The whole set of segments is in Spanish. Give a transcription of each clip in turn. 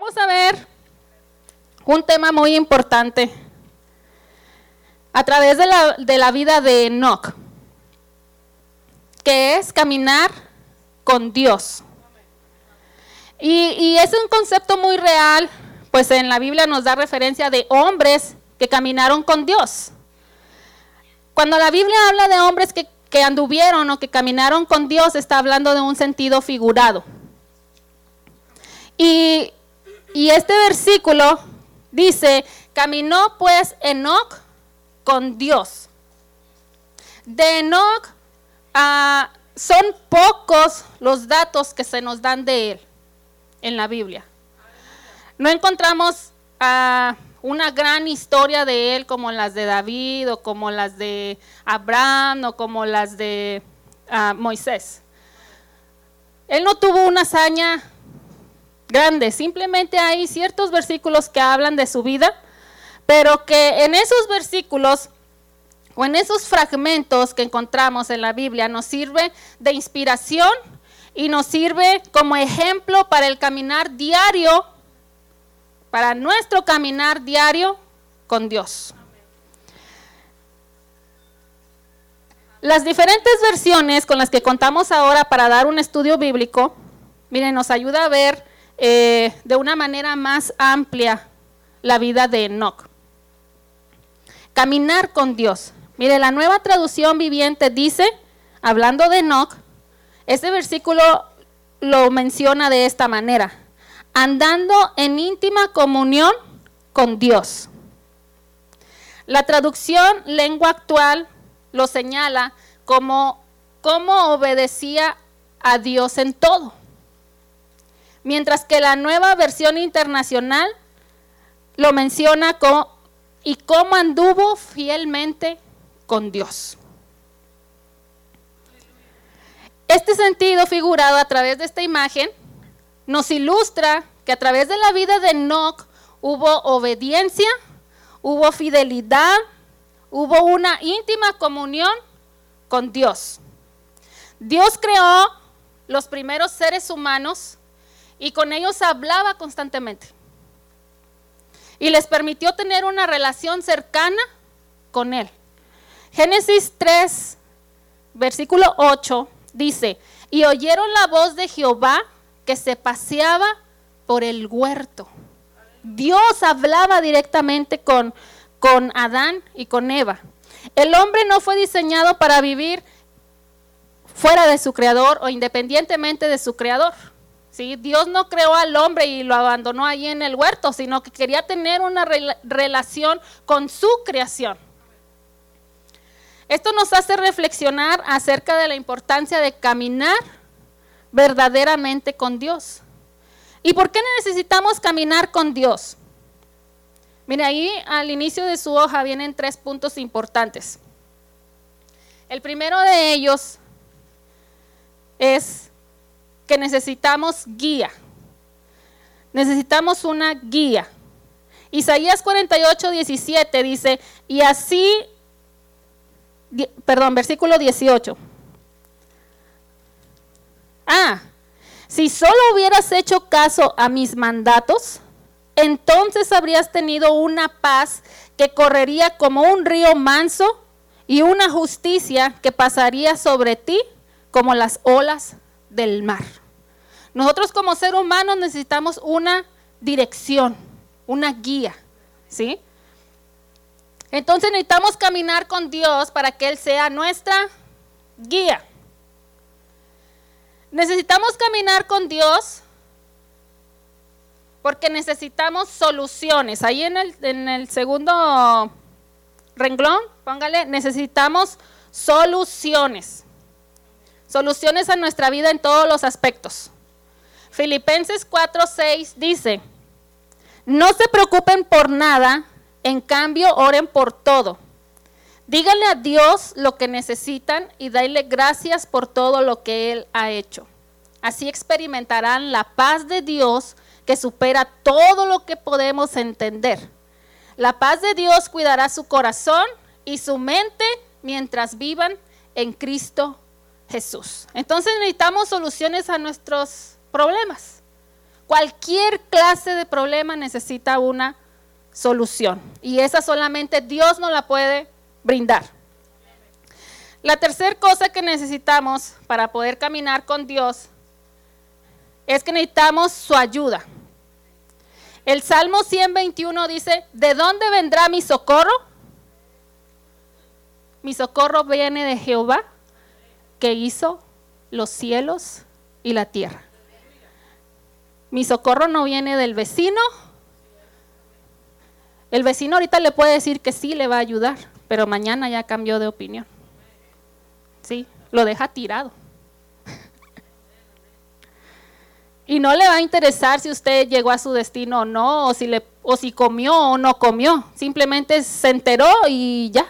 vamos a ver un tema muy importante a través de la, de la vida de Enoch, que es caminar con Dios. Y, y, es un concepto muy real, pues en la Biblia nos da referencia de hombres que caminaron con Dios. Cuando la Biblia habla de hombres que, que anduvieron o que caminaron con Dios, está hablando de un sentido figurado. Y, y este versículo dice, caminó pues Enoch con Dios. De Enoch uh, son pocos los datos que se nos dan de él en la Biblia. No encontramos uh, una gran historia de él como las de David o como las de Abraham o como las de uh, Moisés. Él no tuvo una hazaña grande, simplemente hay ciertos versículos que hablan de su vida, pero que en esos versículos o en esos fragmentos que encontramos en la Biblia nos sirve de inspiración y nos sirve como ejemplo para el caminar diario, para nuestro caminar diario con Dios. Las diferentes versiones con las que contamos ahora para dar un estudio bíblico, miren, nos ayuda a ver eh, de una manera más amplia la vida de Enoch. Caminar con Dios. Mire, la nueva traducción viviente dice, hablando de Enoch, este versículo lo menciona de esta manera, andando en íntima comunión con Dios. La traducción lengua actual lo señala como cómo obedecía a Dios en todo mientras que la nueva versión internacional lo menciona como y cómo anduvo fielmente con Dios. Este sentido figurado a través de esta imagen nos ilustra que a través de la vida de Enoch hubo obediencia, hubo fidelidad, hubo una íntima comunión con Dios. Dios creó los primeros seres humanos y con ellos hablaba constantemente. Y les permitió tener una relación cercana con Él. Génesis 3, versículo 8, dice, y oyeron la voz de Jehová que se paseaba por el huerto. Dios hablaba directamente con, con Adán y con Eva. El hombre no fue diseñado para vivir fuera de su creador o independientemente de su creador. Dios no creó al hombre y lo abandonó ahí en el huerto, sino que quería tener una relación con su creación. Esto nos hace reflexionar acerca de la importancia de caminar verdaderamente con Dios. ¿Y por qué necesitamos caminar con Dios? Mire, ahí al inicio de su hoja vienen tres puntos importantes. El primero de ellos es necesitamos guía. Necesitamos una guía. Isaías 48, 17 dice, y así, perdón, versículo 18. Ah, si solo hubieras hecho caso a mis mandatos, entonces habrías tenido una paz que correría como un río manso y una justicia que pasaría sobre ti como las olas del mar. Nosotros como ser humano necesitamos una dirección, una guía, ¿sí? Entonces necesitamos caminar con Dios para que Él sea nuestra guía. Necesitamos caminar con Dios porque necesitamos soluciones. Ahí en el, en el segundo renglón, póngale, necesitamos soluciones. Soluciones a nuestra vida en todos los aspectos. Filipenses 4:6 dice, no se preocupen por nada, en cambio oren por todo. Díganle a Dios lo que necesitan y denle gracias por todo lo que Él ha hecho. Así experimentarán la paz de Dios que supera todo lo que podemos entender. La paz de Dios cuidará su corazón y su mente mientras vivan en Cristo Jesús. Entonces necesitamos soluciones a nuestros problemas. Cualquier clase de problema necesita una solución. Y esa solamente Dios nos la puede brindar. La tercera cosa que necesitamos para poder caminar con Dios es que necesitamos su ayuda. El Salmo 121 dice, ¿de dónde vendrá mi socorro? Mi socorro viene de Jehová, que hizo los cielos y la tierra. Mi socorro no viene del vecino. El vecino ahorita le puede decir que sí le va a ayudar, pero mañana ya cambió de opinión. Sí, lo deja tirado. Y no le va a interesar si usted llegó a su destino o no, o si, le, o si comió o no comió. Simplemente se enteró y ya.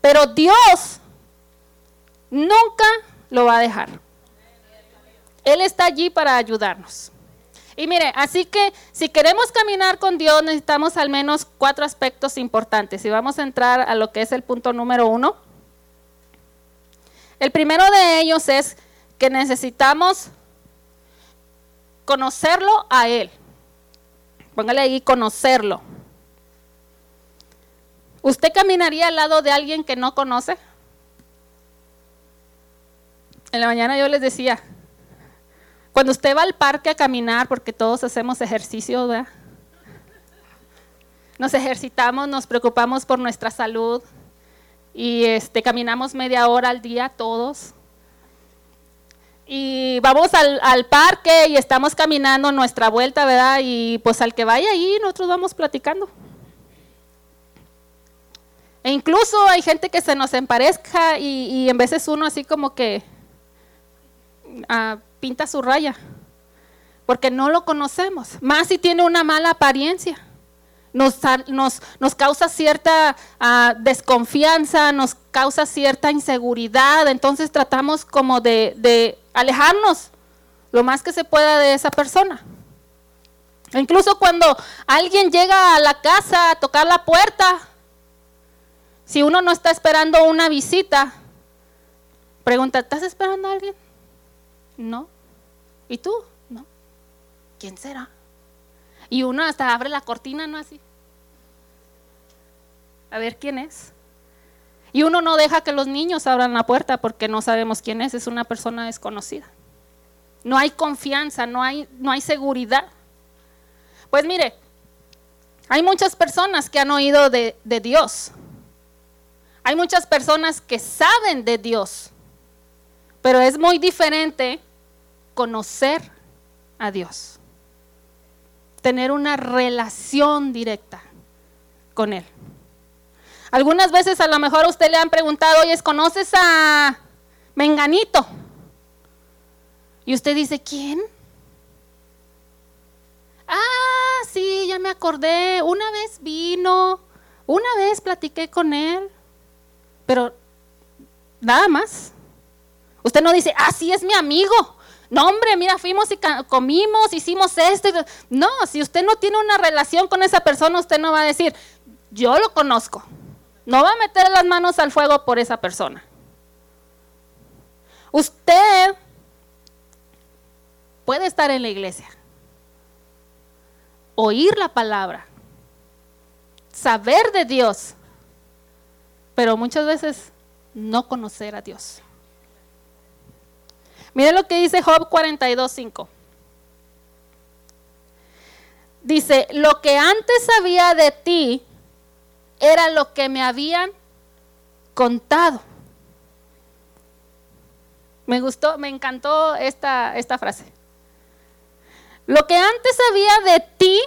Pero Dios nunca lo va a dejar. Él está allí para ayudarnos. Y mire, así que si queremos caminar con Dios necesitamos al menos cuatro aspectos importantes. Y vamos a entrar a lo que es el punto número uno. El primero de ellos es que necesitamos conocerlo a Él. Póngale ahí conocerlo. ¿Usted caminaría al lado de alguien que no conoce? En la mañana yo les decía, cuando usted va al parque a caminar, porque todos hacemos ejercicio, ¿verdad? Nos ejercitamos, nos preocupamos por nuestra salud y este, caminamos media hora al día todos y vamos al, al, parque y estamos caminando nuestra vuelta, ¿verdad? Y pues al que vaya ahí, nosotros vamos platicando. E incluso hay gente que se nos emparezca y, y en veces uno así como que uh, pinta su raya, porque no lo conocemos, más si tiene una mala apariencia. Nos, nos, nos causa cierta uh, desconfianza, nos causa cierta inseguridad, entonces tratamos como de, de alejarnos lo más que se pueda de esa persona. Incluso cuando alguien llega a la casa a tocar la puerta, si uno no está esperando una visita, pregunta, ¿estás esperando a alguien? No. ¿Y tú? No. ¿Quién será? Y uno hasta abre la cortina, ¿no? Así. A ver quién es. Y uno no deja que los niños abran la puerta porque no sabemos quién es, es una persona desconocida. No hay confianza, no hay, no hay seguridad. Pues mire, hay muchas personas que han oído de, de Dios. Hay muchas personas que saben de Dios. Pero es muy diferente conocer a Dios. Tener una relación directa con Él. Algunas veces a lo mejor a usted le han preguntado, oye, ¿conoces a Menganito? Y usted dice, ¿quién? Ah, sí, ya me acordé. Una vez vino, una vez platiqué con él, pero nada más. Usted no dice, ah, sí, es mi amigo. No, hombre, mira, fuimos y comimos, hicimos esto. No, si usted no tiene una relación con esa persona, usted no va a decir, yo lo conozco. No va a meter las manos al fuego por esa persona. Usted puede estar en la iglesia, oír la palabra, saber de Dios, pero muchas veces no conocer a Dios. Mire lo que dice Job 42.5. Dice, lo que antes sabía de ti era lo que me habían contado. Me gustó, me encantó esta, esta frase. Lo que antes sabía de ti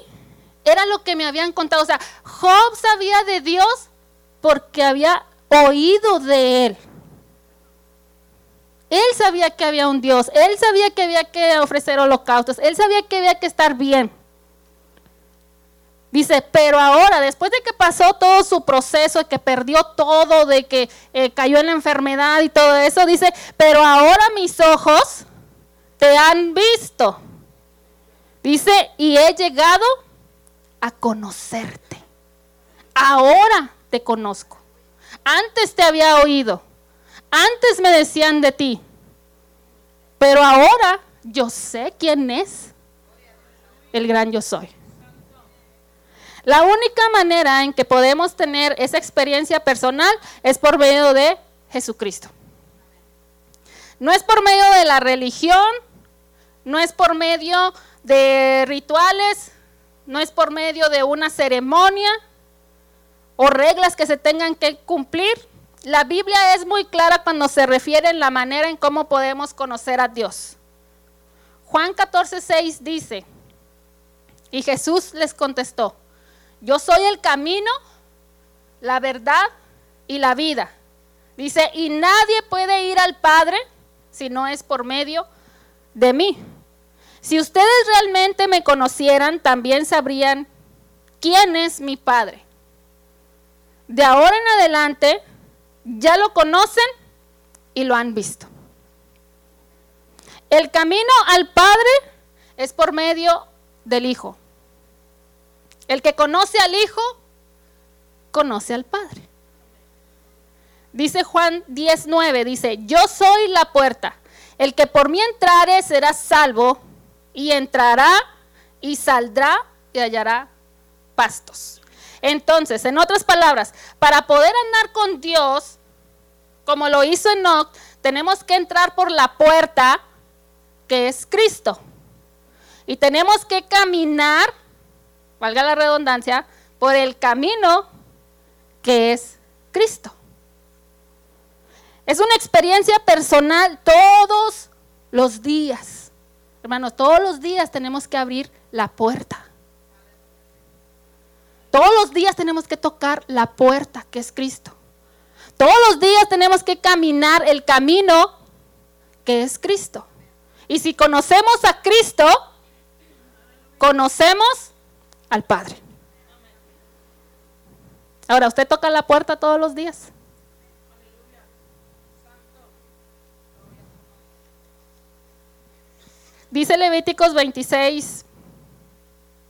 era lo que me habían contado. O sea, Job sabía de Dios porque había oído de él. Él sabía que había un Dios, él sabía que había que ofrecer holocaustos, él sabía que había que estar bien. Dice, pero ahora, después de que pasó todo su proceso, de que perdió todo, de que eh, cayó en la enfermedad y todo eso, dice, pero ahora mis ojos te han visto. Dice, y he llegado a conocerte. Ahora te conozco. Antes te había oído. Antes me decían de ti. Pero ahora yo sé quién es. el gran yo soy. La única manera en que podemos tener esa experiencia personal es por medio de Jesucristo. No es por medio de la religión, no es por medio de rituales, no es por medio de una ceremonia o reglas que se tengan que cumplir. La Biblia es muy clara cuando se refiere en la manera en cómo podemos conocer a Dios. Juan 14, 6 dice, y Jesús les contestó, yo soy el camino, la verdad y la vida. Dice, y nadie puede ir al Padre si no es por medio de mí. Si ustedes realmente me conocieran, también sabrían quién es mi Padre. De ahora en adelante, ya lo conocen y lo han visto. El camino al Padre es por medio del Hijo. El que conoce al Hijo, conoce al Padre. Dice Juan 19, dice, yo soy la puerta. El que por mí entrare será salvo y entrará y saldrá y hallará pastos. Entonces, en otras palabras, para poder andar con Dios, como lo hizo Enoch, tenemos que entrar por la puerta que es Cristo. Y tenemos que caminar, valga la redundancia, por el camino que es Cristo. Es una experiencia personal todos los días. Hermanos, todos los días tenemos que abrir la puerta. Todos los días tenemos que tocar la puerta que es Cristo. Todos los días tenemos que caminar el camino que es Cristo. Y si conocemos a Cristo, conocemos al Padre. Ahora, ¿usted toca la puerta todos los días? Dice Levíticos 26,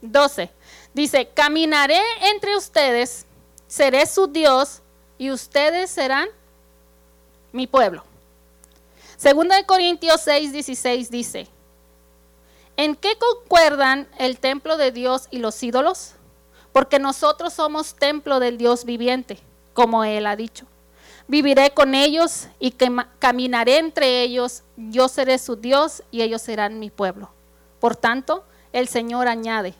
12. Dice, caminaré entre ustedes, seré su Dios y ustedes serán mi pueblo. Segunda de Corintios 6, 16 dice, ¿en qué concuerdan el templo de Dios y los ídolos? Porque nosotros somos templo del Dios viviente, como él ha dicho. Viviré con ellos y caminaré entre ellos, yo seré su Dios y ellos serán mi pueblo. Por tanto, el Señor añade,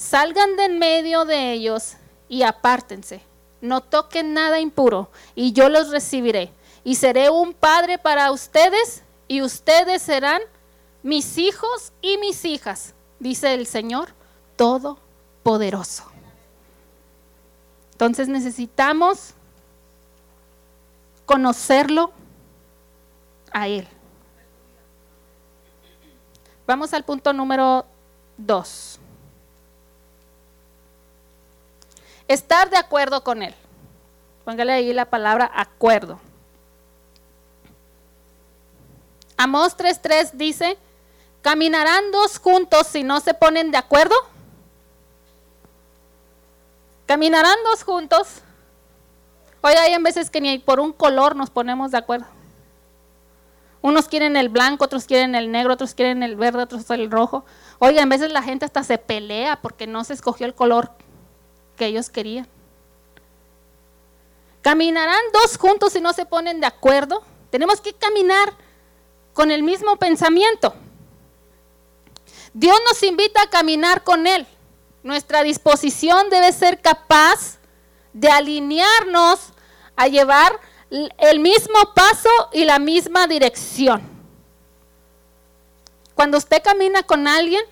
salgan de en medio de ellos y apártense. No toquen nada impuro y yo los recibiré. Y seré un padre para ustedes y ustedes serán mis hijos y mis hijas, dice el Señor Todopoderoso. Entonces necesitamos conocerlo a Él. Vamos al punto número dos. Estar de acuerdo con Él. Póngale ahí la palabra acuerdo. Amós 3.3 dice, ¿caminarán dos juntos si no se ponen de acuerdo? ¿Caminarán dos juntos? Hoy hay en veces que ni por un color nos ponemos de acuerdo. Unos quieren el blanco, otros quieren el negro, otros quieren el verde, otros el rojo. Oiga, en veces la gente hasta se pelea porque no se escogió el color que ellos querían. ¿Caminarán dos juntos si no se ponen de acuerdo? Tenemos que caminar con el mismo pensamiento. Dios nos invita a caminar con Él. Nuestra disposición debe ser capaz de alinearnos a llevar el mismo paso y la misma dirección. Cuando usted camina con alguien,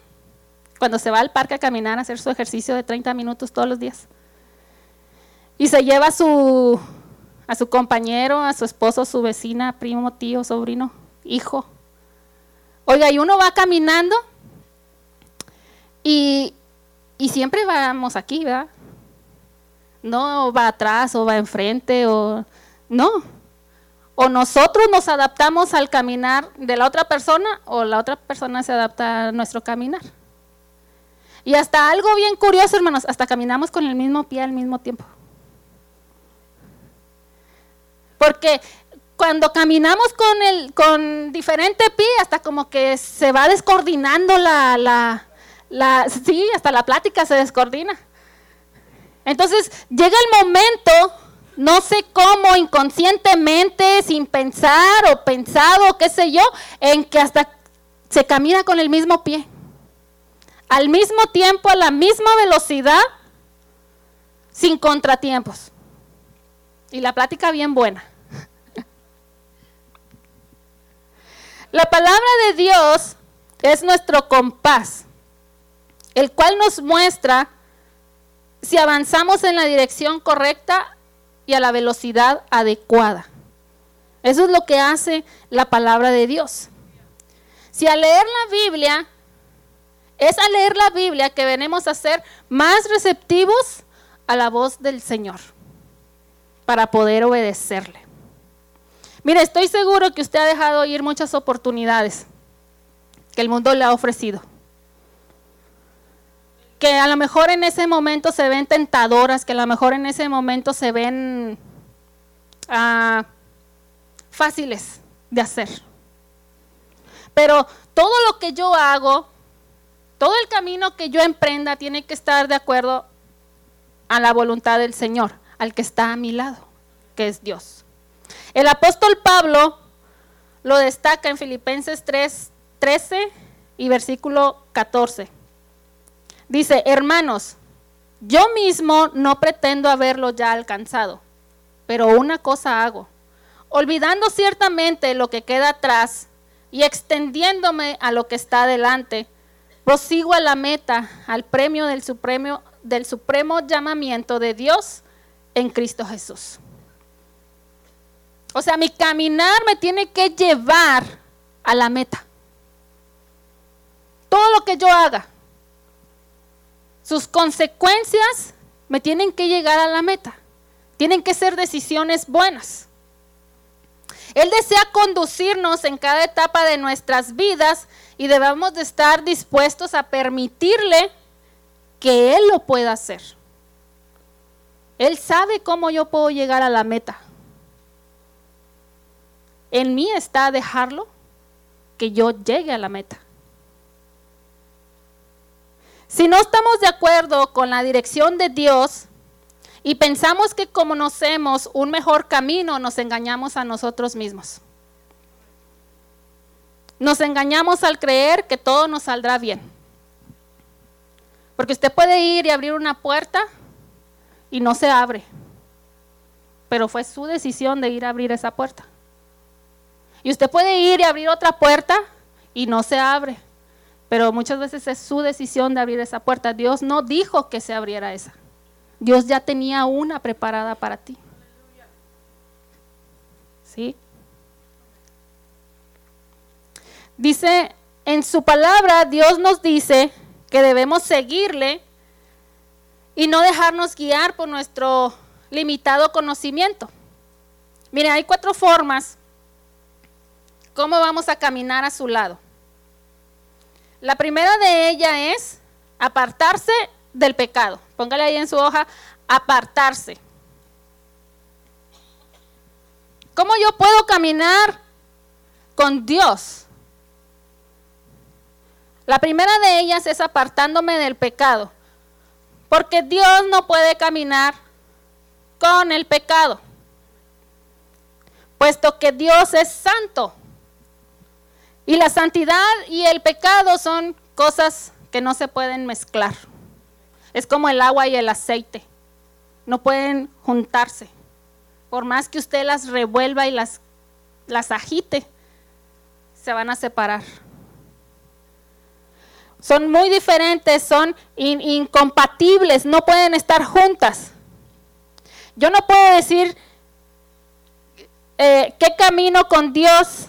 cuando se va al parque a caminar, a hacer su ejercicio de 30 minutos todos los días. Y se lleva a su, a su compañero, a su esposo, su vecina, primo, tío, sobrino, hijo. Oiga, y uno va caminando y, y siempre vamos aquí, ¿verdad? No va atrás o va enfrente o no. O nosotros nos adaptamos al caminar de la otra persona o la otra persona se adapta a nuestro caminar. Y hasta algo bien curioso, hermanos, hasta caminamos con el mismo pie al mismo tiempo. Porque cuando caminamos con el con diferente pie, hasta como que se va descoordinando la, la, sí, hasta la plática se descoordina. Entonces llega el momento, no sé cómo, inconscientemente, sin pensar o pensado, qué sé yo, en que hasta se camina con el mismo pie. Al mismo tiempo, a la misma velocidad, sin contratiempos. Y la plática bien buena. La palabra de Dios es nuestro compás, el cual nos muestra si avanzamos en la dirección correcta y a la velocidad adecuada. Eso es lo que hace la palabra de Dios. Si al leer la Biblia, es al leer la Biblia que venimos a ser más receptivos a la voz del Señor para poder obedecerle. Mire, estoy seguro que usted ha dejado ir muchas oportunidades que el mundo le ha ofrecido. Que a lo mejor en ese momento se ven tentadoras, que a lo mejor en ese momento se ven ah, fáciles de hacer. Pero todo lo que yo hago, todo el camino que yo emprenda tiene que estar de acuerdo a la voluntad del Señor, al que está a mi lado, que es Dios. El apóstol Pablo lo destaca en Filipenses 3, 13 y versículo 14. Dice, hermanos, yo mismo no pretendo haberlo ya alcanzado, pero una cosa hago, olvidando ciertamente lo que queda atrás y extendiéndome a lo que está adelante, prosigo a la meta, al premio del supremo, del supremo llamamiento de Dios en Cristo Jesús. O sea, mi caminar me tiene que llevar a la meta. Todo lo que yo haga, sus consecuencias me tienen que llegar a la meta. Tienen que ser decisiones buenas. Él desea conducirnos en cada etapa de nuestras vidas y debemos de estar dispuestos a permitirle que Él lo pueda hacer. Él sabe cómo yo puedo llegar a la meta. En mí está dejarlo que yo llegue a la meta. Si no estamos de acuerdo con la dirección de Dios y pensamos que como conocemos un mejor camino, nos engañamos a nosotros mismos. Nos engañamos al creer que todo nos saldrá bien. Porque usted puede ir y abrir una puerta y no se abre. Pero fue su decisión de ir a abrir esa puerta. Y usted puede ir y abrir otra puerta y no se abre. Pero muchas veces es su decisión de abrir esa puerta. Dios no dijo que se abriera esa. Dios ya tenía una preparada para ti. ¿Sí? Dice, en su palabra Dios nos dice que debemos seguirle y no dejarnos guiar por nuestro limitado conocimiento. Mire, hay cuatro formas cómo vamos a caminar a su lado. La primera de ellas es apartarse del pecado. Póngale ahí en su hoja, apartarse. ¿Cómo yo puedo caminar con Dios? La primera de ellas es apartándome del pecado. Porque Dios no puede caminar con el pecado. Puesto que Dios es santo. Y la santidad y el pecado son cosas que no se pueden mezclar. Es como el agua y el aceite. No pueden juntarse. Por más que usted las revuelva y las, las agite, se van a separar. Son muy diferentes, son incompatibles, no pueden estar juntas. Yo no puedo decir eh, qué camino con Dios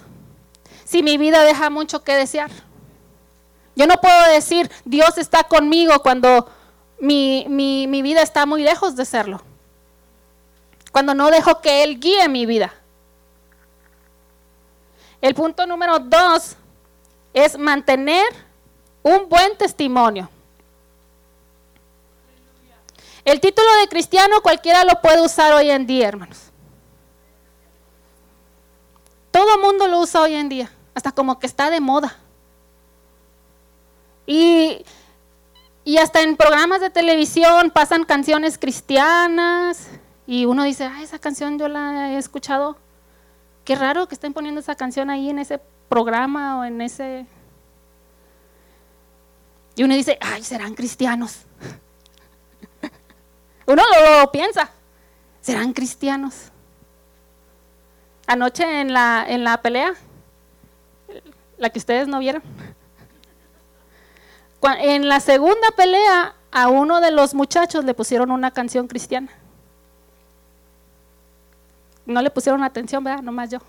si mi vida deja mucho que desear? Yo no puedo decir, Dios está conmigo cuando mi, mi vida está muy lejos de serlo. Cuando no dejo que Él guíe mi vida. El punto número dos es mantener un buen testimonio. El título de cristiano cualquiera lo puede usar hoy en día, hermanos. Todo el mundo lo usa hoy en día hasta como que está de moda. Y Y hasta en programas de televisión pasan canciones cristianas y uno dice, ah, esa canción yo la he escuchado. Qué raro que estén poniendo esa canción ahí en ese programa o en ese... Y uno dice, ay, serán cristianos. uno lo piensa, serán cristianos. Anoche en la, en la pelea, la que ustedes no vieron, en la segunda pelea a uno de los muchachos le pusieron una canción cristiana. No le pusieron atención, ¿verdad? Nomás yo.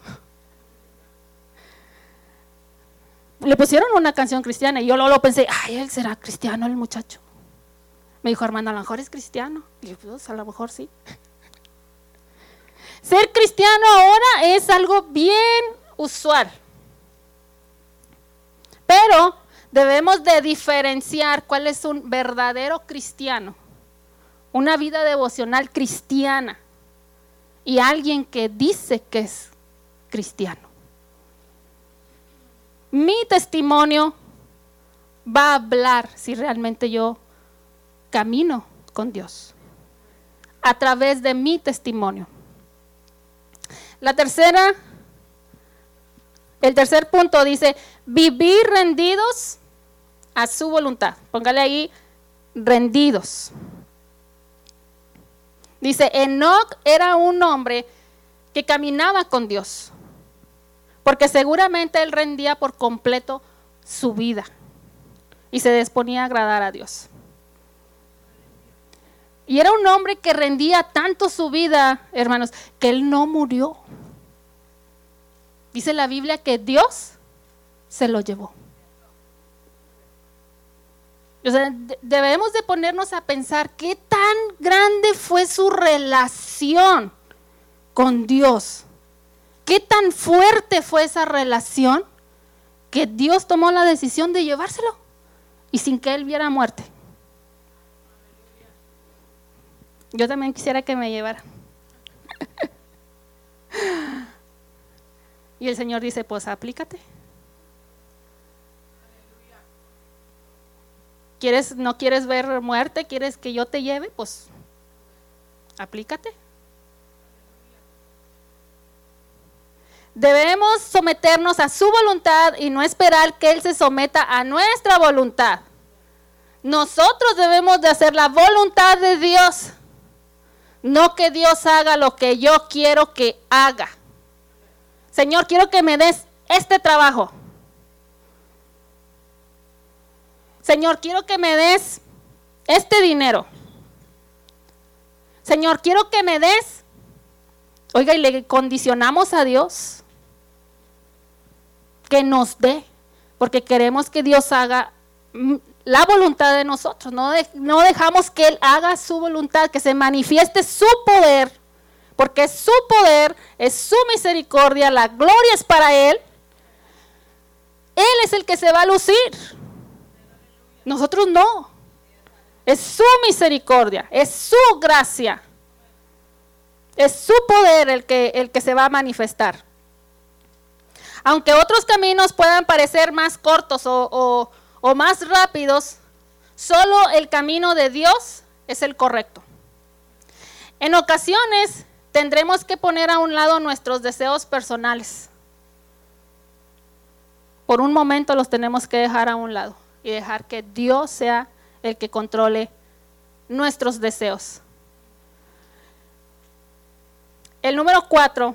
Le pusieron una canción cristiana y yo luego pensé, ay, él será cristiano el muchacho. Me dijo, Armando, a lo mejor es cristiano. Y yo, pues a lo mejor sí. Ser cristiano ahora es algo bien usual. Pero debemos de diferenciar cuál es un verdadero cristiano, una vida devocional cristiana y alguien que dice que es cristiano. Mi testimonio va a hablar si realmente yo camino con Dios a través de mi testimonio. La tercera, el tercer punto dice, vivir rendidos a su voluntad. Póngale ahí, rendidos. Dice, Enoch era un hombre que caminaba con Dios, porque seguramente él rendía por completo su vida y se disponía a agradar a Dios. Y era un hombre que rendía tanto su vida, hermanos, que él no murió. Dice la Biblia que Dios se lo llevó. O sea, debemos de ponernos a pensar qué tan grande fue su relación con Dios. Qué tan fuerte fue esa relación que Dios tomó la decisión de llevárselo y sin que él viera muerte. Yo también quisiera que me llevara. y el Señor dice, pues aplícate. ¿Quieres, no quieres ver muerte? ¿Quieres que yo te lleve? Pues aplícate. Debemos someternos a su voluntad y no esperar que Él se someta a nuestra voluntad. Nosotros debemos de hacer la voluntad de Dios. No que Dios haga lo que yo quiero que haga. Señor, quiero que me des este trabajo. Señor, quiero que me des este dinero. Señor, quiero que me des. Oiga, y le condicionamos a Dios que nos dé, porque queremos que Dios haga la voluntad de nosotros, no, no dejamos que Él haga su voluntad, que se manifieste su poder, porque es su poder, es su misericordia, la gloria es para Él. Él es el que se va a lucir. Nosotros no. Es su misericordia, es su gracia. Es su poder el que, el que se va a manifestar. Aunque otros caminos puedan parecer más cortos o o más rápidos, solo el camino de Dios es el correcto. En ocasiones tendremos que poner a un lado nuestros deseos personales. Por un momento los tenemos que dejar a un lado y dejar que Dios sea el que controle nuestros deseos. El número cuatro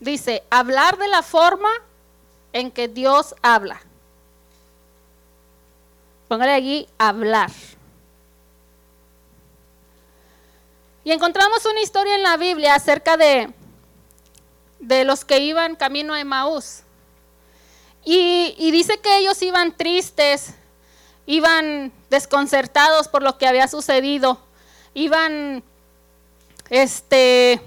dice, hablar de la forma en que Dios habla. Póngale allí hablar. Y encontramos una historia en la Biblia acerca de, de los que iban camino a Emaús. Y, dice que ellos iban tristes, iban desconcertados por lo que había sucedido, iban, este,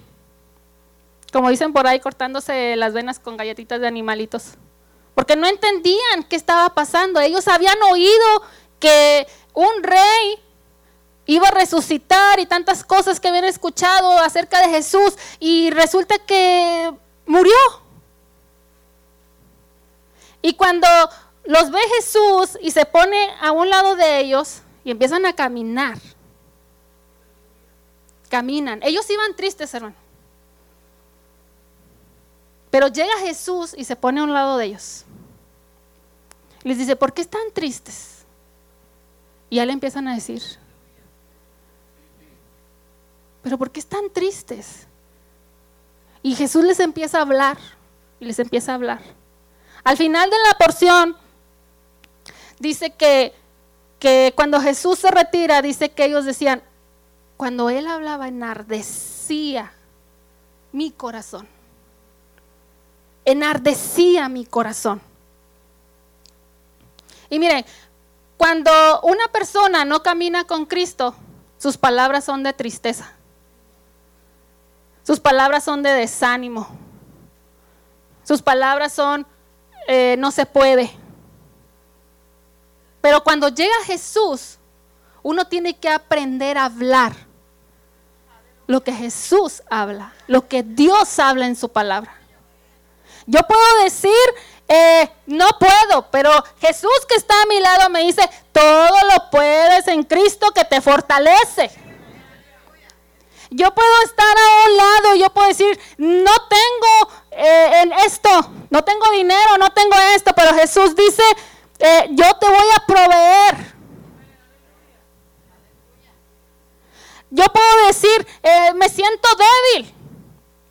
como dicen por ahí, cortándose las venas con galletitas de animalitos porque no entendían qué estaba pasando. Ellos habían oído que un rey iba a resucitar y tantas cosas que habían escuchado acerca de Jesús y resulta que murió. Y cuando los ve Jesús y se pone a un lado de ellos y empiezan a caminar. Caminan. Ellos iban tristes, hermano. Pero llega Jesús y se pone a un lado de ellos. Les dice, ¿por qué están tristes? Y ya le empiezan a decir, ¿pero por qué están tristes? Y Jesús les empieza a hablar y les empieza a hablar. Al final de la porción dice que, que cuando Jesús se retira, dice que ellos decían, cuando él hablaba enardecía mi corazón. Enardecía mi corazón. Y miren, cuando una persona no camina con Cristo, sus palabras son de tristeza. Sus palabras son de desánimo. Sus palabras son, eh, no se puede. Pero cuando llega Jesús, uno tiene que aprender a hablar lo que Jesús habla, lo que Dios habla en su palabra. Yo puedo decir, eh, no puedo, pero Jesús que está a mi lado me dice, todo lo puedes en Cristo que te fortalece. Yo puedo estar a un lado, yo puedo decir, no tengo eh, en esto, no tengo dinero, no tengo esto, pero Jesús dice, eh, yo te voy a proveer. Yo puedo decir, me siento débil,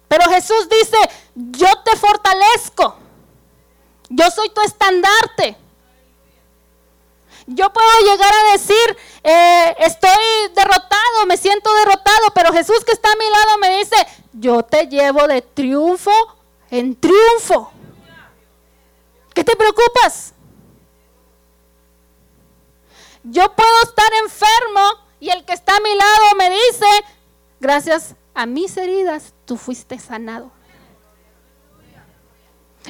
pero Jesús dice, yo te fortalezco. Yo soy tu estandarte. Yo puedo llegar a decir, eh, estoy derrotado, me siento derrotado, pero Jesús que está a mi lado me dice, yo te llevo de triunfo en triunfo. ¿Qué te preocupas? Yo puedo estar enfermo y el que está a mi lado me dice, gracias a mis heridas, tú fuiste sanado.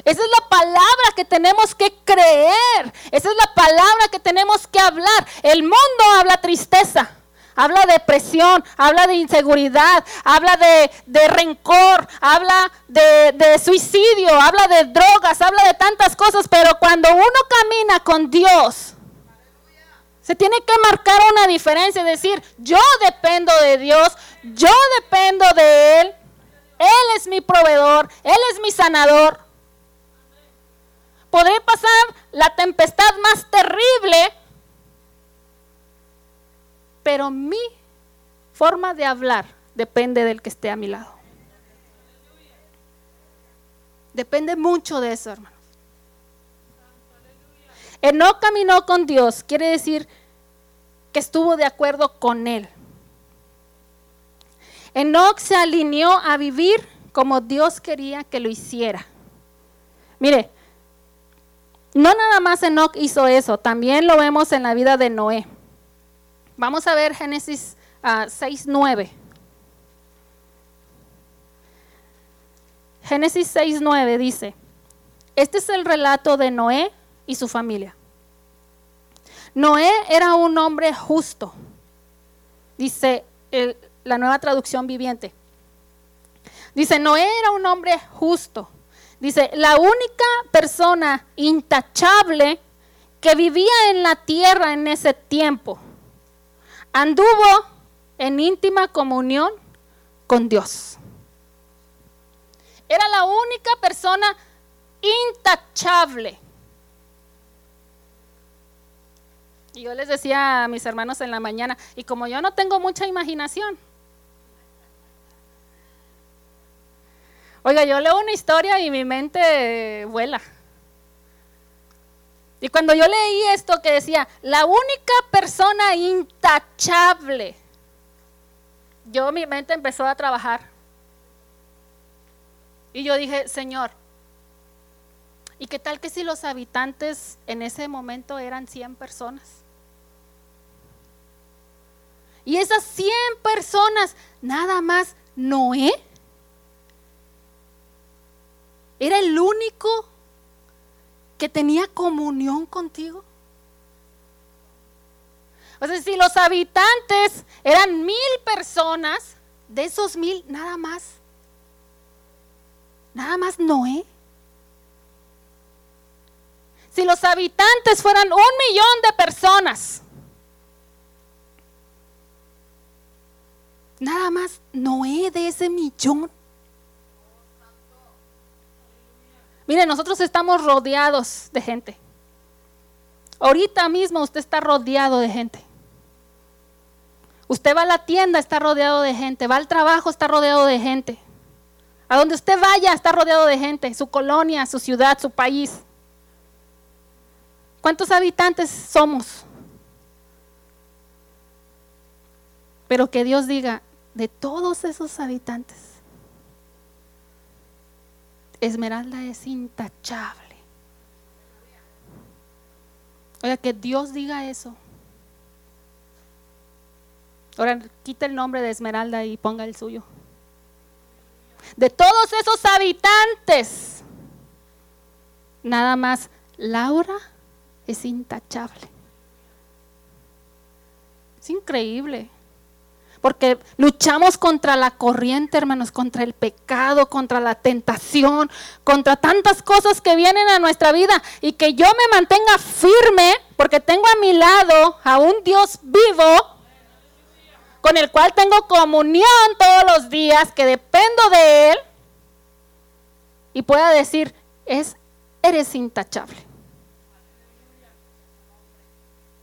Esa es la palabra que tenemos que creer. Esa es la palabra que tenemos que hablar. El mundo habla tristeza, habla de depresión, habla de inseguridad, habla de, rencor, habla de, de suicidio, habla de drogas, habla de tantas cosas. Pero cuando uno camina con Dios, se tiene que marcar una diferencia, decir, yo dependo de Dios, yo dependo de Él, Él es mi proveedor, Él es mi sanador. Podré pasar la tempestad más terrible, pero mi forma de hablar depende del que esté a mi lado. Depende mucho de eso, hermanos. no caminó con Dios, quiere decir que estuvo de acuerdo con Él. Enoch se alineó a vivir como Dios quería que lo hiciera. Mire, no nada más Enoch hizo eso, también lo vemos en la vida de Noé. Vamos a ver Génesis 6, 6.9. Génesis 6.9 dice, este es el relato de Noé y su familia. Noé era un hombre justo, dice la nueva traducción viviente. Dice, Noé era un hombre justo Dice, la única persona intachable que vivía en la tierra en ese tiempo anduvo en íntima comunión con Dios. Era la única persona intachable. Y yo les decía a mis hermanos en la mañana, y como yo no tengo mucha imaginación, Oiga, yo leo una historia y mi mente vuela. Y cuando yo leí esto que decía, la única persona intachable, yo mi mente empezó a trabajar. Y yo dije, Señor, ¿y qué tal que si los habitantes en ese momento eran 100 personas? Y esas 100 personas, nada más Noé ¿Era el único que tenía comunión contigo? O sea, si los habitantes eran mil personas, de esos mil, nada más. Nada más Noé. si los habitantes fueran un millón de personas, nada más Noé de ese millón. Mire, nosotros estamos rodeados de gente. Ahorita mismo usted está rodeado de gente. Usted va a la tienda, está rodeado de gente. Va al trabajo, está rodeado de gente. A donde usted vaya, está rodeado de gente. Su colonia, su ciudad, su país. ¿Cuántos habitantes somos? Pero que Dios diga, de todos esos habitantes, Esmeralda es intachable. Oiga, que Dios diga eso. Ahora quita el nombre de Esmeralda y ponga el suyo. De todos esos habitantes, nada más Laura es intachable. Es increíble. Porque luchamos contra la corriente, hermanos, contra el pecado, contra la tentación, contra tantas cosas que vienen a nuestra vida. Y que yo me mantenga firme, porque tengo a mi lado a un Dios vivo con el cual tengo comunión todos los días, que dependo de Él, y pueda decir, es, eres intachable.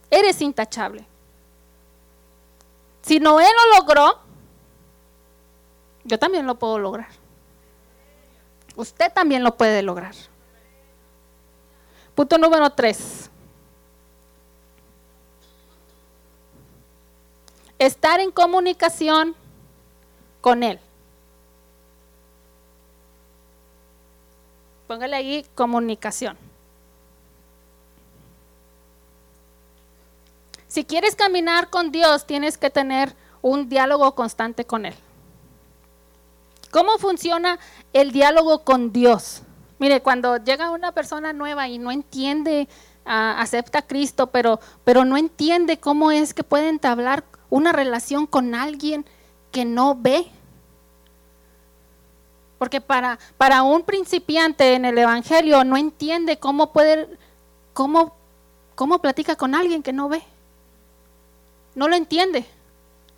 Eres intachable. Si Noé lo logró, yo también lo puedo lograr. Usted también lo puede lograr. Punto número tres. estar en comunicación con Él. Póngale ahí comunicación. Si quieres caminar con Dios, tienes que tener un diálogo constante con Él. ¿Cómo funciona el diálogo con Dios? Mire, cuando llega una persona nueva y no entiende, ah, acepta a Cristo, pero, pero no entiende cómo es que puede entablar una relación con alguien que no ve. Porque para, para un principiante en el Evangelio no entiende cómo puede, cómo, cómo platica con alguien que no ve. No lo entiende.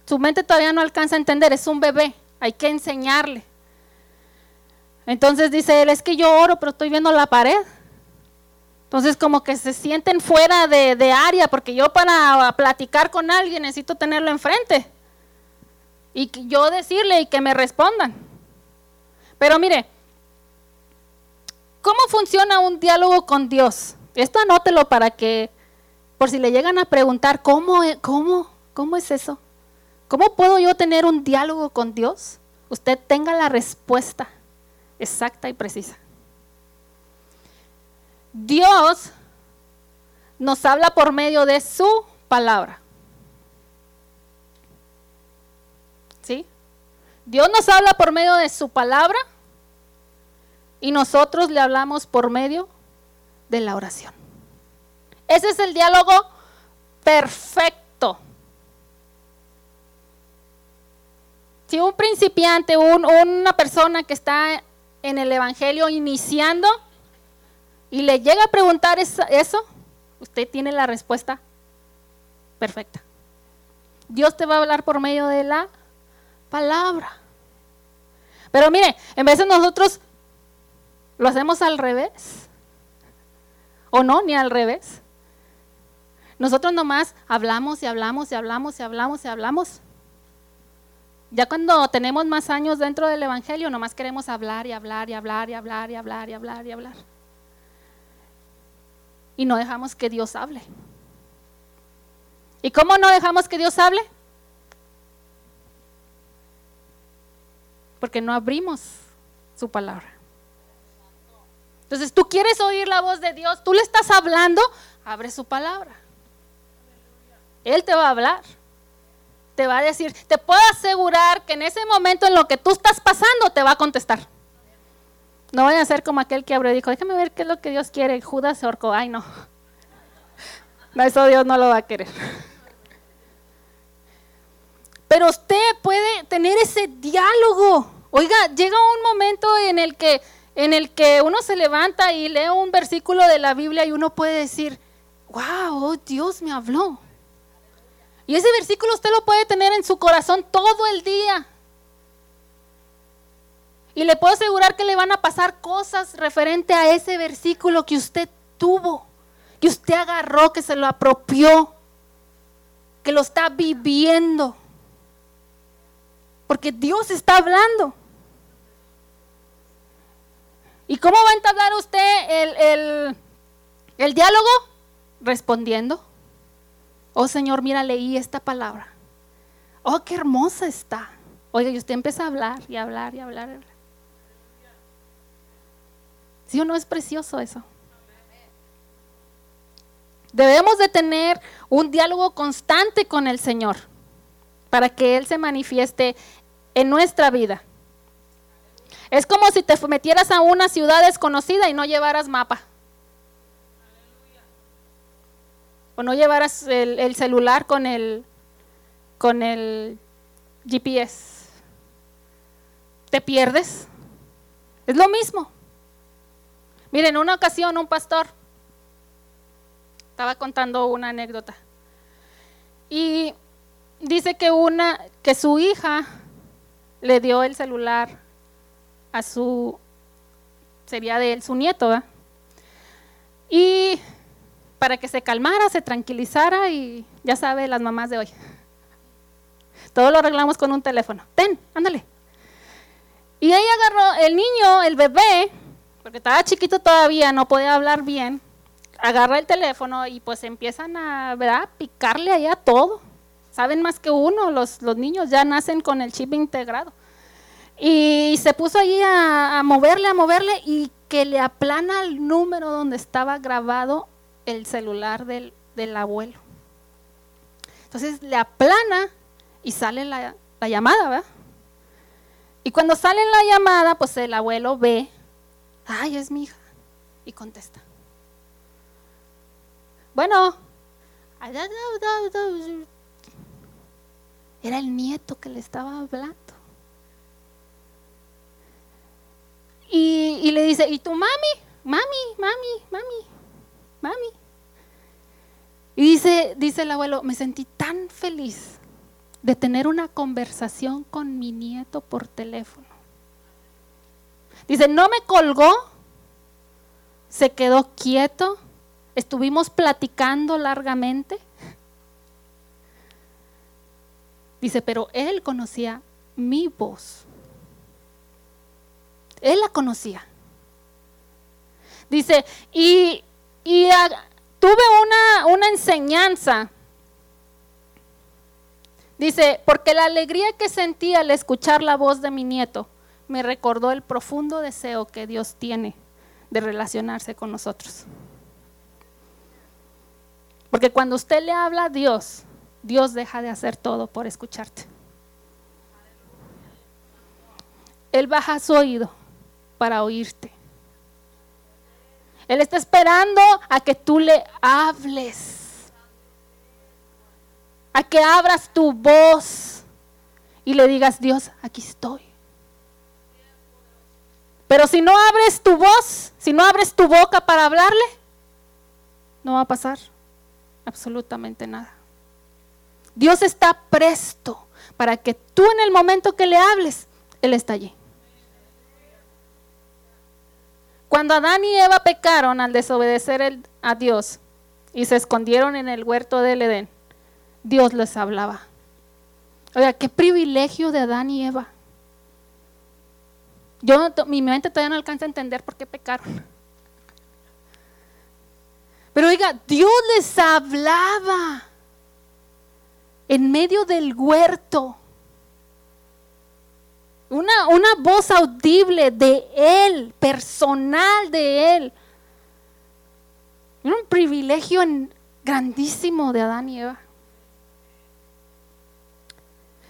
Su mente todavía no alcanza a entender, es un bebé, hay que enseñarle. Entonces dice él, es que yo oro, pero estoy viendo la pared. Entonces como que se sienten fuera de, área, porque yo para platicar con alguien necesito tenerlo enfrente. Y yo decirle y que me respondan. Pero mire, ¿cómo funciona un diálogo con Dios? Esto anótelo para que, por si le llegan a preguntar, ¿cómo, e, cómo, cómo es eso? ¿Cómo puedo yo tener un diálogo con Dios? Usted tenga la respuesta exacta y precisa. Dios nos habla por medio de su palabra. ¿Sí? Dios nos habla por medio de su palabra y nosotros le hablamos por medio de la oración. Ese es el diálogo perfecto. Si un principiante, una persona que está en el Evangelio iniciando, y le llega a preguntar eso, usted tiene la respuesta perfecta. Dios te va a hablar por medio de la palabra. Pero mire, en de nosotros lo hacemos al revés. O no, ni al revés. Nosotros nomás hablamos y hablamos y hablamos y hablamos y hablamos. Ya cuando tenemos más años dentro del Evangelio, nomás queremos hablar y hablar y hablar y hablar y hablar y hablar y hablar y no dejamos que Dios hable. ¿Y cómo no dejamos que Dios hable? Porque no abrimos su palabra. Entonces tú quieres oír la voz de Dios, tú le estás hablando, abre su palabra. Él te va a hablar. Te va a decir, te puedo asegurar que en ese momento en lo que tú estás pasando te va a contestar. No voy a ser como aquel que abrió y dijo, déjame ver qué es lo que Dios quiere. Judas se ahorcó. Ay, no. No, eso Dios no lo va a querer. Pero usted puede tener ese diálogo. Oiga, llega un momento en el que en el que uno se levanta y lee un versículo de la Biblia y uno puede decir, wow, oh, Dios me habló. Y ese versículo usted lo puede tener en su corazón todo el día. Y le puedo asegurar que le van a pasar cosas referente a ese versículo que usted tuvo, que usted agarró, que se lo apropió, que lo está viviendo. Porque Dios está hablando. ¿Y cómo va a entablar usted el, el diálogo? Respondiendo. Oh Señor, mira, leí esta palabra. Oh, qué hermosa está. Oiga, y usted empieza a hablar y hablar y hablar. Y hablar. ¿Sí o no es precioso eso? Debemos de tener un diálogo constante con el Señor para que Él se manifieste en nuestra vida. Es como si te metieras a una ciudad desconocida y no llevaras mapa. O no llevaras el, el celular con el, con el GPS. ¿Te pierdes? Es lo mismo. Miren, en una ocasión un pastor estaba contando una anécdota. Y dice que una que su hija le dio el celular a su sería de él su nieto, ¿verdad? Y para que se calmara, se tranquilizara y ya sabe las mamás de hoy. Todo lo arreglamos con un teléfono. Ten, ándale. Y ella agarró el niño, el bebé, porque estaba chiquito todavía, no podía hablar bien, agarra el teléfono y pues empiezan a ¿verdad? picarle ahí a todo. Saben más que uno, los, los niños ya nacen con el chip integrado. Y se puso ahí a, moverle, a moverle y que le aplana el número donde estaba grabado el celular del, del abuelo. Entonces le aplana y sale la, la llamada, ¿verdad? Y cuando sale la llamada, pues el abuelo ve ay, es mi hija. Y contesta. Bueno, era el nieto que le estaba hablando. Y, le dice, ¿y tu mami? Mami, mami, mami, mami. Y dice, dice el abuelo, me sentí tan feliz de tener una conversación con mi nieto por teléfono. Dice, no me colgó, se quedó quieto, estuvimos platicando largamente. Dice, pero él conocía mi voz. Él la conocía. Dice, y, tuve una, una enseñanza. Dice, porque la alegría que sentí al escuchar la voz de mi nieto me recordó el profundo deseo que Dios tiene de relacionarse con nosotros. Porque cuando usted le habla a Dios, Dios deja de hacer todo por escucharte. Él baja su oído para oírte. Él está esperando a que tú le hables, a que abras tu voz y le digas, Dios, aquí estoy. Pero si no abres tu voz, si no abres tu boca para hablarle, no va a pasar absolutamente nada. Dios está presto para que tú en el momento que le hables, Él está allí. Cuando Adán y Eva pecaron al desobedecer a Dios y se escondieron en el huerto del Edén, Dios les hablaba. Oiga, qué privilegio de Adán y Va. Yo, mi mente todavía no alcanza a entender por qué pecaron. Pero oiga, Dios les hablaba en medio del huerto. Una, una voz audible de Él, personal de Él. Era un privilegio grandísimo de Adán y Eva.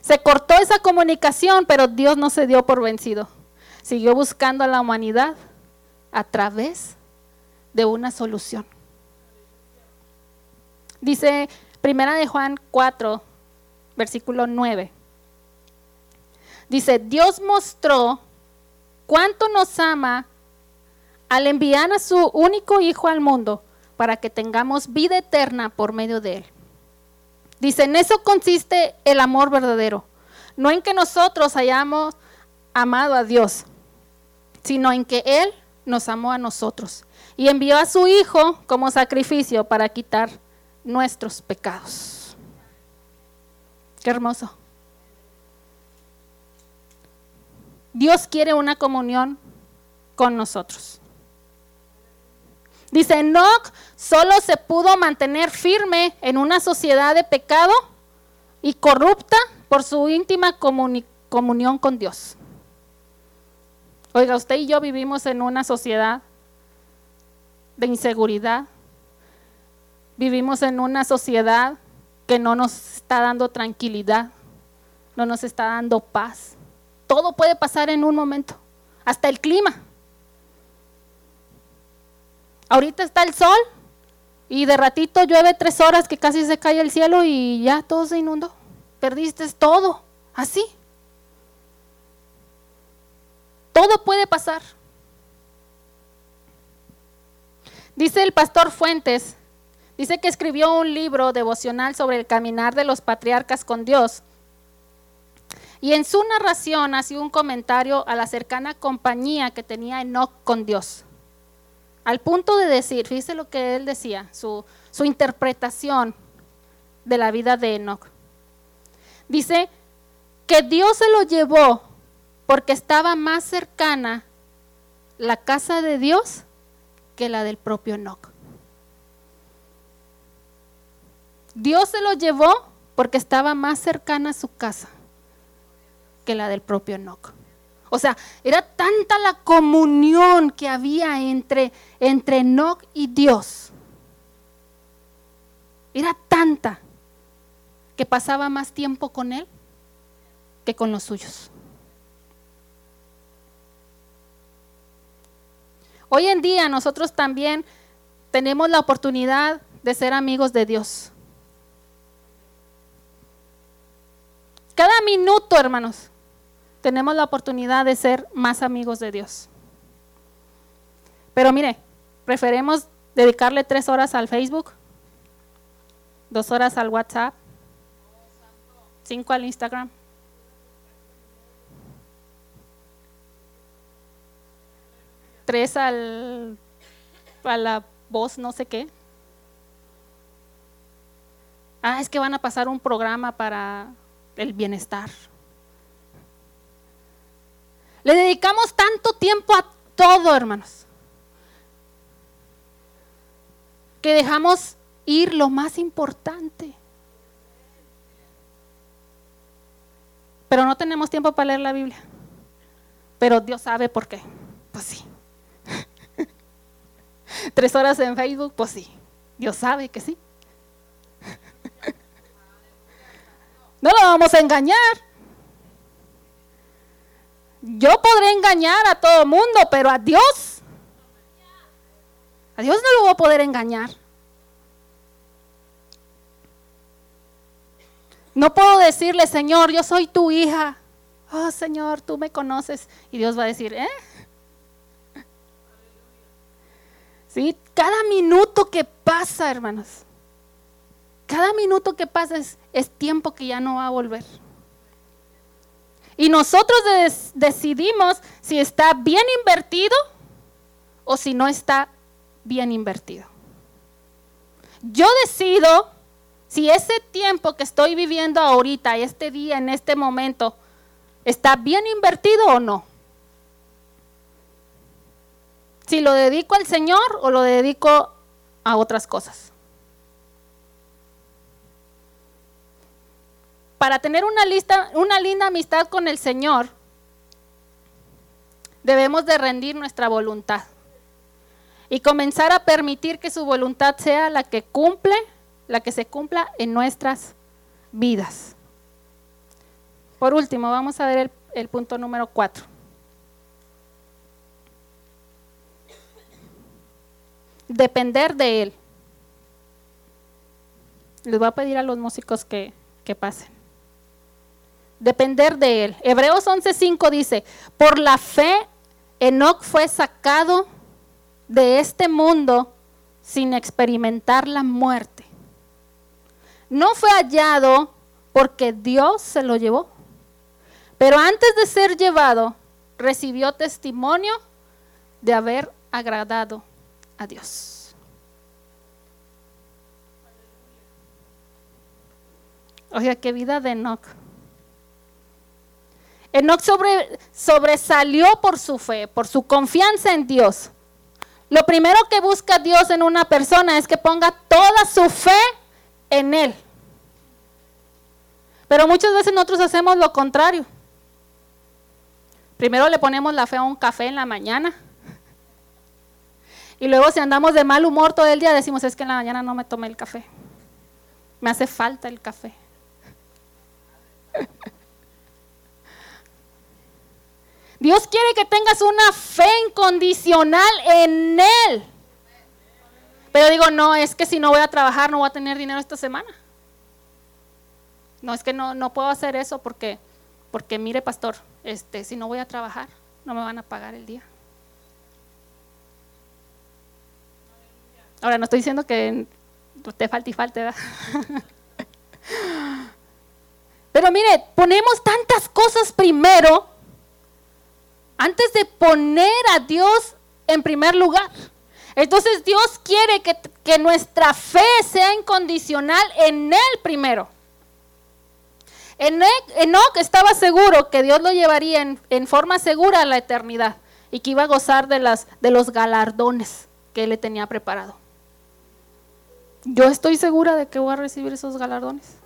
Se cortó esa comunicación, pero Dios no se dio por vencido siguió buscando a la humanidad a través de una solución. Dice Primera de Juan 4, versículo 9. Dice, Dios mostró cuánto nos ama al enviar a su único hijo al mundo para que tengamos vida eterna por medio de él. Dice, en eso consiste el amor verdadero, no en que nosotros hayamos amado a Dios, sino en que Él nos amó a nosotros y envió a su Hijo como sacrificio para quitar nuestros pecados. Qué hermoso. Dios quiere una comunión con nosotros. Dice, Enoch solo se pudo mantener firme en una sociedad de pecado y corrupta por su íntima comunión con Dios. Oiga, usted y yo vivimos en una sociedad de inseguridad. Vivimos en una sociedad que no nos está dando tranquilidad, no nos está dando paz. Todo puede pasar en un momento, hasta el clima. Ahorita está el sol y de ratito llueve tres horas que casi se cae el cielo y ya todo se inundó. Perdiste todo, así. Todo puede pasar. Dice el pastor Fuentes, dice que escribió un libro devocional sobre el caminar de los patriarcas con Dios. Y en su narración hace un comentario a la cercana compañía que tenía Enoch con Dios. Al punto de decir, fíjese lo que él decía, su, su interpretación de la vida de Enoch. Dice que Dios se lo llevó porque estaba más cercana la casa de Dios que la del propio Enoch. Dios se lo llevó porque estaba más cercana a su casa que la del propio Enoch. O sea, era tanta la comunión que había entre, entre y Dios. Era tanta que pasaba más tiempo con él que con los suyos. Hoy en día nosotros también tenemos la oportunidad de ser amigos de Dios. Cada minuto, hermanos, tenemos la oportunidad de ser más amigos de Dios. Pero mire, preferemos dedicarle tres horas al Facebook, dos horas al WhatsApp, cinco al Instagram. Tres al, a la voz no sé qué. Ah, es que van a pasar un programa para el bienestar. Le dedicamos tanto tiempo a todo, hermanos, que dejamos ir lo más importante. Pero no tenemos tiempo para leer la Biblia. Pero Dios sabe por qué. Pues sí. Tres horas en Facebook, pues sí. Dios sabe que sí. No lo vamos a engañar. Yo podré engañar a todo mundo, pero a Dios, a Dios no lo voy a poder engañar. No puedo decirle, Señor, yo soy tu hija. Oh, Señor, tú me conoces. Y Dios va a decir, ¿eh? Sí, cada minuto que pasa, hermanos, cada minuto que pasa es, es tiempo que ya no va a volver. Y nosotros decidimos si está bien invertido o si no está bien invertido. Yo decido si ese tiempo que estoy viviendo ahorita, este día, en este momento, está bien invertido o no. Si lo dedico al Señor o lo dedico a otras cosas. Para tener una, lista, una linda amistad con el Señor, debemos de rendir nuestra voluntad y comenzar a permitir que su voluntad sea la que cumple, la que se cumpla en nuestras vidas. Por último, vamos a ver el, punto número cuatro. Depender de Él. Les voy a pedir a los músicos que, que pasen depender de Él. Hebreos 11:5 dice, por la fe Enoch fue sacado de este mundo sin experimentar la muerte. No fue hallado porque Dios se lo llevó. Pero antes de ser llevado, recibió testimonio de haber agradado a Dios. Oiga, qué vida de Enoch. Enoch sobre, sobresalió por su fe, por su confianza en Dios. Lo primero que busca Dios en una persona es que ponga toda su fe en Él. Pero muchas veces nosotros hacemos lo contrario. Primero le ponemos la fe a un café en la mañana. Y luego si andamos de mal humor todo el día decimos, es que en la mañana no me tomé el café. Me hace falta el café. Dios quiere que tengas una fe incondicional en Él. Pero digo, no, es que si no voy a trabajar no voy a tener dinero esta semana. No, es que no, no puedo hacer eso porque, porque mire, pastor, este, si no voy a trabajar, no me van a pagar el día. Ahora, no estoy diciendo que te falte y falte, ¿verdad? Pero mire, ponemos tantas cosas primero antes de poner a Dios en primer lugar. Entonces Dios quiere que, nuestra fe sea incondicional en Él primero. Enoch estaba seguro que Dios lo llevaría en, forma segura a la eternidad y que iba a gozar de, las, de los galardones que Él le tenía preparado. Yo estoy segura de que voy a recibir esos galardones.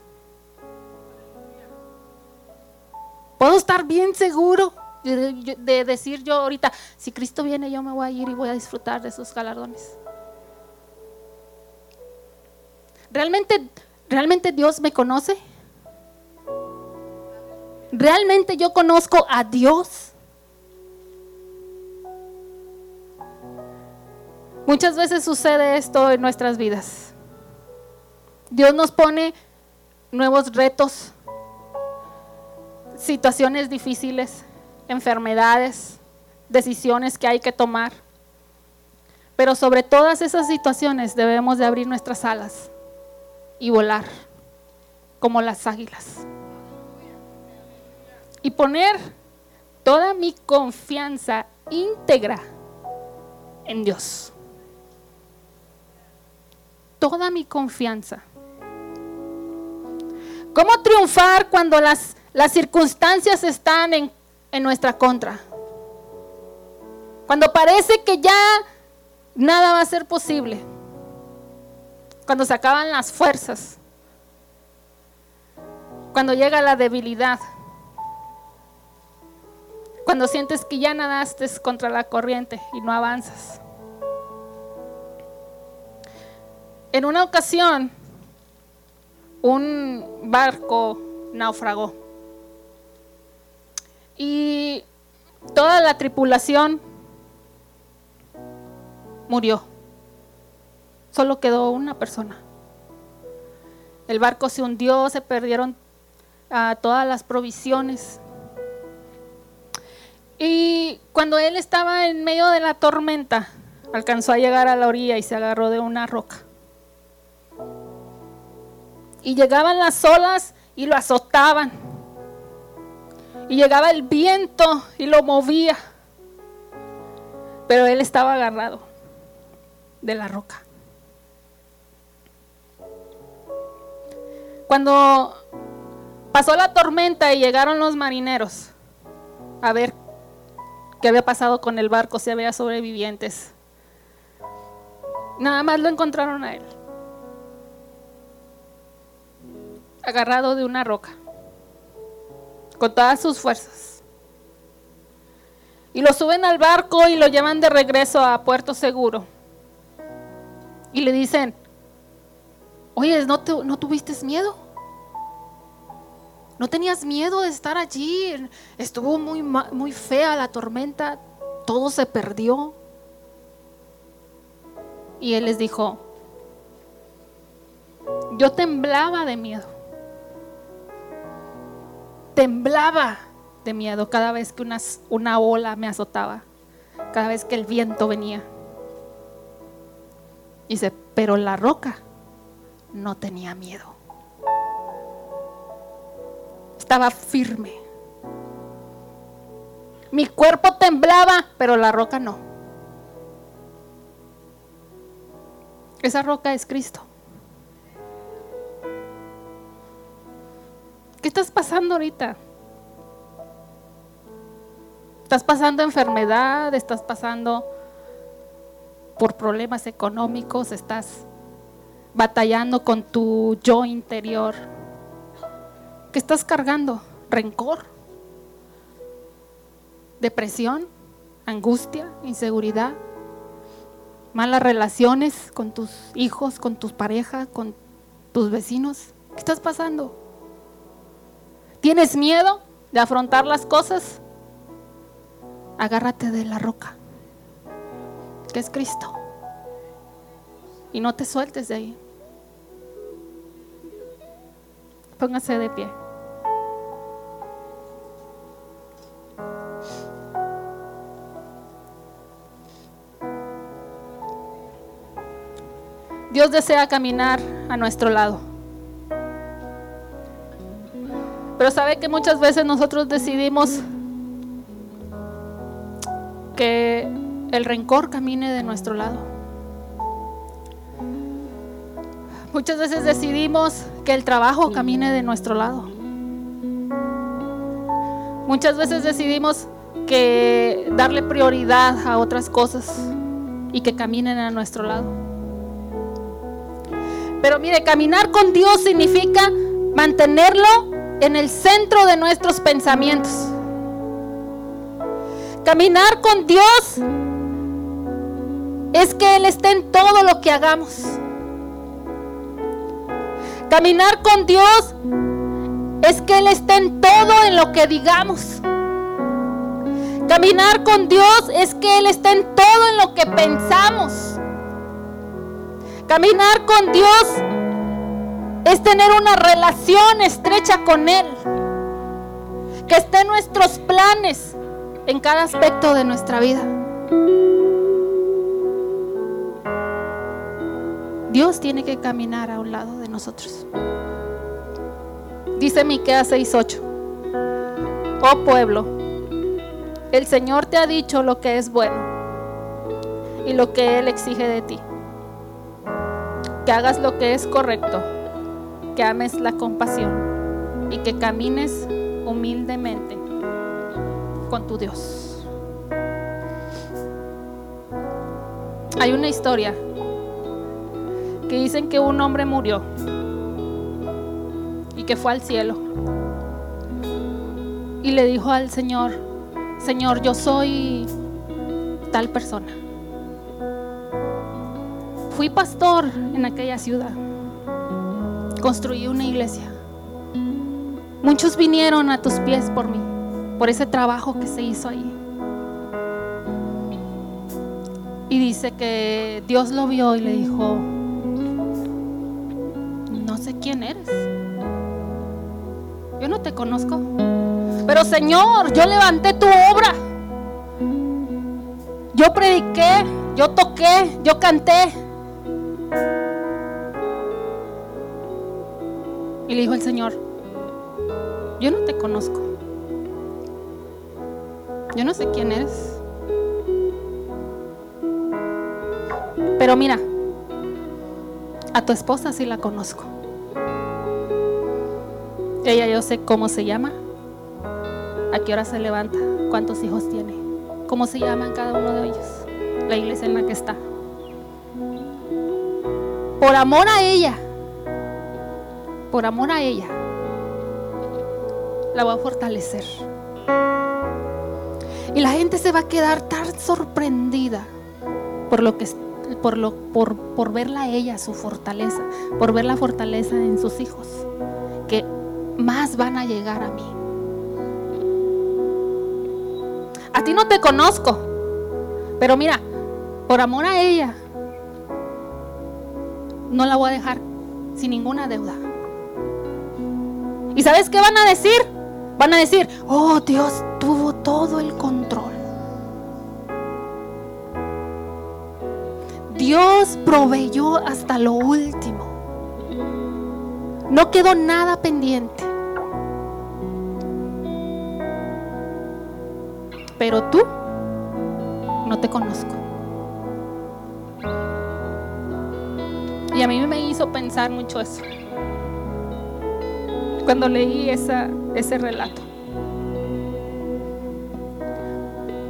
Puedo estar bien seguro de, de, decir yo ahorita, si Cristo viene yo me voy a ir y voy a disfrutar de esos galardones. ¿Realmente, realmente Dios me conoce? ¿Realmente yo conozco a Dios? Muchas veces sucede esto en nuestras vidas. Dios nos pone nuevos retos, situaciones difíciles, enfermedades, decisiones que hay que tomar. Pero sobre todas esas situaciones debemos de abrir nuestras alas y volar como las águilas y poner toda mi confianza íntegra en Dios. Toda mi confianza. ¿Cómo triunfar cuando las, las circunstancias están en, en nuestra contra? Cuando parece que ya nada va a ser posible. Cuando se acaban las fuerzas. Cuando llega la debilidad. Cuando sientes que ya nadaste contra la corriente y no avanzas. En una ocasión, un barco naufragó y toda la tripulación murió. Solo quedó una persona. El barco se hundió, se perdieron ah, todas las provisiones. Y cuando él estaba en medio de la tormenta, alcanzó a llegar a la orilla y se agarró de una roca. Y llegaban las olas y lo azotaban. Y llegaba el viento y lo movía. Pero él estaba agarrado de la roca. Cuando pasó la tormenta y llegaron los marineros a ver qué había pasado con el barco, si había sobrevivientes. Nada más lo encontraron a él, agarrado de una roca, con todas sus fuerzas. Y lo suben al barco y lo llevan de regreso a Puerto Seguro. Y le dicen, oye, ¿no, ¿no tuviste miedo? ¿No tenías miedo de estar allí? Estuvo muy, muy fea la tormenta, todo se perdió. Y él les dijo, yo temblaba de miedo. Temblaba de miedo cada vez que una, una ola me azotaba, cada vez que el viento venía. Dice, pero la roca no tenía miedo. Estaba firme. Mi cuerpo temblaba, pero la roca no. Esa roca es Cristo. ¿Qué estás pasando ahorita? ¿Estás pasando enfermedad? ¿Estás pasando por problemas económicos? ¿Estás batallando con tu yo interior? ¿Qué estás cargando? ¿Rencor? ¿Depresión? ¿Angustia? ¿Inseguridad? ¿Malas relaciones con tus hijos, con tus parejas, con tus vecinos? ¿Qué estás pasando? ¿Tienes miedo de afrontar las cosas? Agárrate de la roca, que es Cristo. Y no te sueltes de ahí. Póngase de pie. Dios desea caminar a nuestro lado. Pero sabe que muchas veces nosotros decidimos que el rencor camine de nuestro lado. Muchas veces decidimos que el trabajo camine de nuestro lado. Muchas veces decidimos que darle prioridad a otras cosas y que caminen a nuestro lado. Pero mire, caminar con Dios significa mantenerlo en el centro de nuestros pensamientos. Caminar con Dios es que Él esté en todo lo que hagamos. Caminar con Dios es que Él esté en todo en lo que digamos. Caminar con Dios es que Él esté en todo en lo que pensamos. Caminar con Dios es tener una relación estrecha con Él. Que esté en nuestros planes en cada aspecto de nuestra vida. Dios tiene que caminar a un lado de nosotros. Dice Miqueas 6:8. Oh pueblo, el Señor te ha dicho lo que es bueno y lo que Él exige de ti. Que hagas lo que es correcto que ames la compasión y que camines humildemente con tu Dios. Hay una historia que dicen que un hombre murió y que fue al cielo y le dijo al Señor, Señor, yo soy tal persona. Fui pastor en aquella ciudad construí una iglesia. Muchos vinieron a tus pies por mí, por ese trabajo que se hizo ahí. Y dice que Dios lo vio y le dijo, no sé quién eres. Yo no te conozco. Pero Señor, yo levanté tu obra. Yo prediqué, yo toqué, yo canté. Y le dijo el Señor, yo no te conozco. Yo no sé quién eres. Pero mira, a tu esposa sí la conozco. Ella yo sé cómo se llama, a qué hora se levanta, cuántos hijos tiene, cómo se llaman cada uno de ellos, la iglesia en la que está. Por amor a ella, por amor a ella, la voy a fortalecer. Y la gente se va a quedar tan sorprendida por lo que por lo por, por verla a ella su fortaleza, por ver la fortaleza en sus hijos, que más van a llegar a mí. A ti no te conozco, pero mira, por amor a ella, no la voy a dejar sin ninguna deuda. ¿Y sabes qué van a decir? Van a decir, oh Dios tuvo todo el control. Dios proveyó hasta lo último. No quedó nada pendiente. Pero tú no te conozco. Y a mí me hizo pensar mucho eso. Cuando leí esa, ese relato.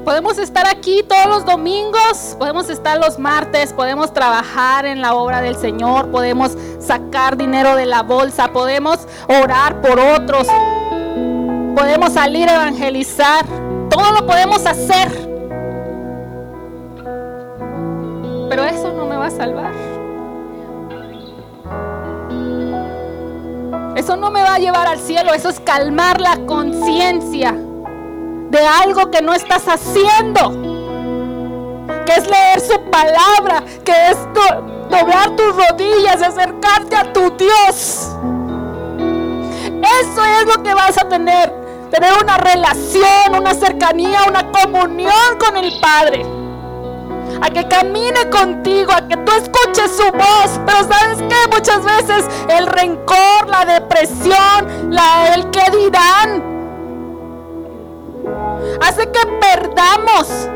Podemos estar aquí todos los domingos, podemos estar los martes, podemos trabajar en la obra del Señor, podemos sacar dinero de la bolsa, podemos orar por otros, podemos salir a evangelizar, todo lo podemos hacer. Pero eso no me va a salvar. Eso no me va a llevar al cielo, eso es calmar la conciencia de algo que no estás haciendo. Que es leer su palabra, que es doblar tus rodillas, acercarte a tu Dios. Eso es lo que vas a tener. Tener una relación, una cercanía, una comunión con el Padre. A que camine contigo, a que tú escuches su voz. Pero sabes que muchas veces el rencor, la depresión, el que dirán, hace que perdamos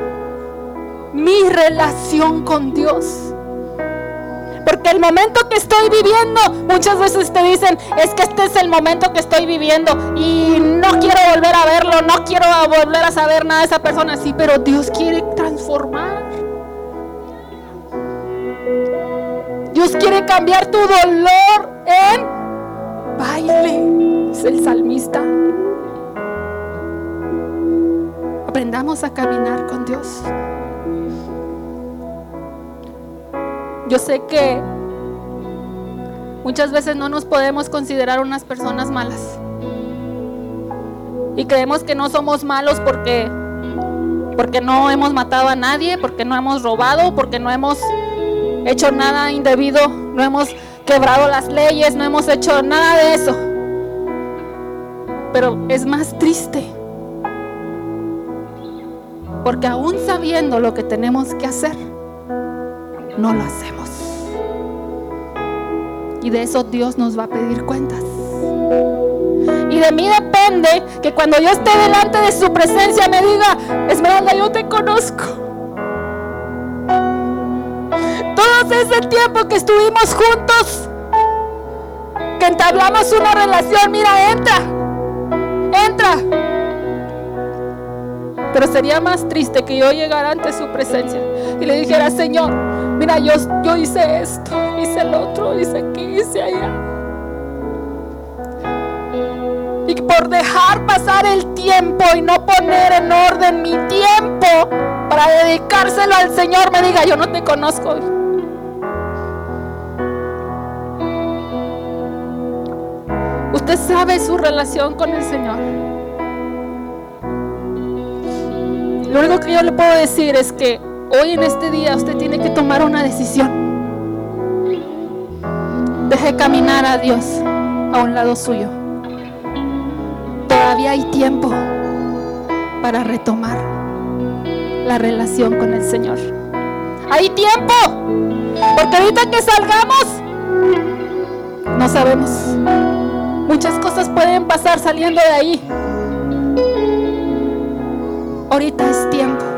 mi relación con Dios. Porque el momento que estoy viviendo, muchas veces te dicen, es que este es el momento que estoy viviendo y no quiero volver a verlo, no quiero volver a saber nada de esa persona. Sí, pero Dios quiere transformar. Dios quiere cambiar tu dolor en baile, es el salmista aprendamos a caminar con Dios. Yo sé que muchas veces no nos podemos considerar unas personas malas. Y creemos que no somos malos porque porque no hemos matado a nadie, porque no hemos robado, porque no hemos hecho nada indebido, no hemos quebrado las leyes, no hemos hecho nada de eso. Pero es más triste porque aún sabiendo lo que tenemos que hacer, no lo hacemos. Y de eso Dios nos va a pedir cuentas. Y de mí depende que cuando yo esté delante de su presencia me diga, Esmeralda, yo te conozco. Todo ese tiempo que estuvimos juntos, que entablamos una relación, mira, entra, entra. Pero sería más triste que yo llegara ante su presencia y le dijera, Señor, mira, yo, yo hice esto, hice el otro, hice aquí, hice allá. Y por dejar pasar el tiempo y no poner en orden mi tiempo para dedicárselo al Señor, me diga, yo no te conozco. Usted sabe su relación con el Señor. Lo único que yo le puedo decir es que hoy en este día usted tiene que tomar una decisión. Deje caminar a Dios a un lado suyo. Todavía hay tiempo para retomar la relación con el Señor. Hay tiempo. Porque ahorita que salgamos, no sabemos. Muchas cosas pueden pasar saliendo de ahí. Ahorita es tiempo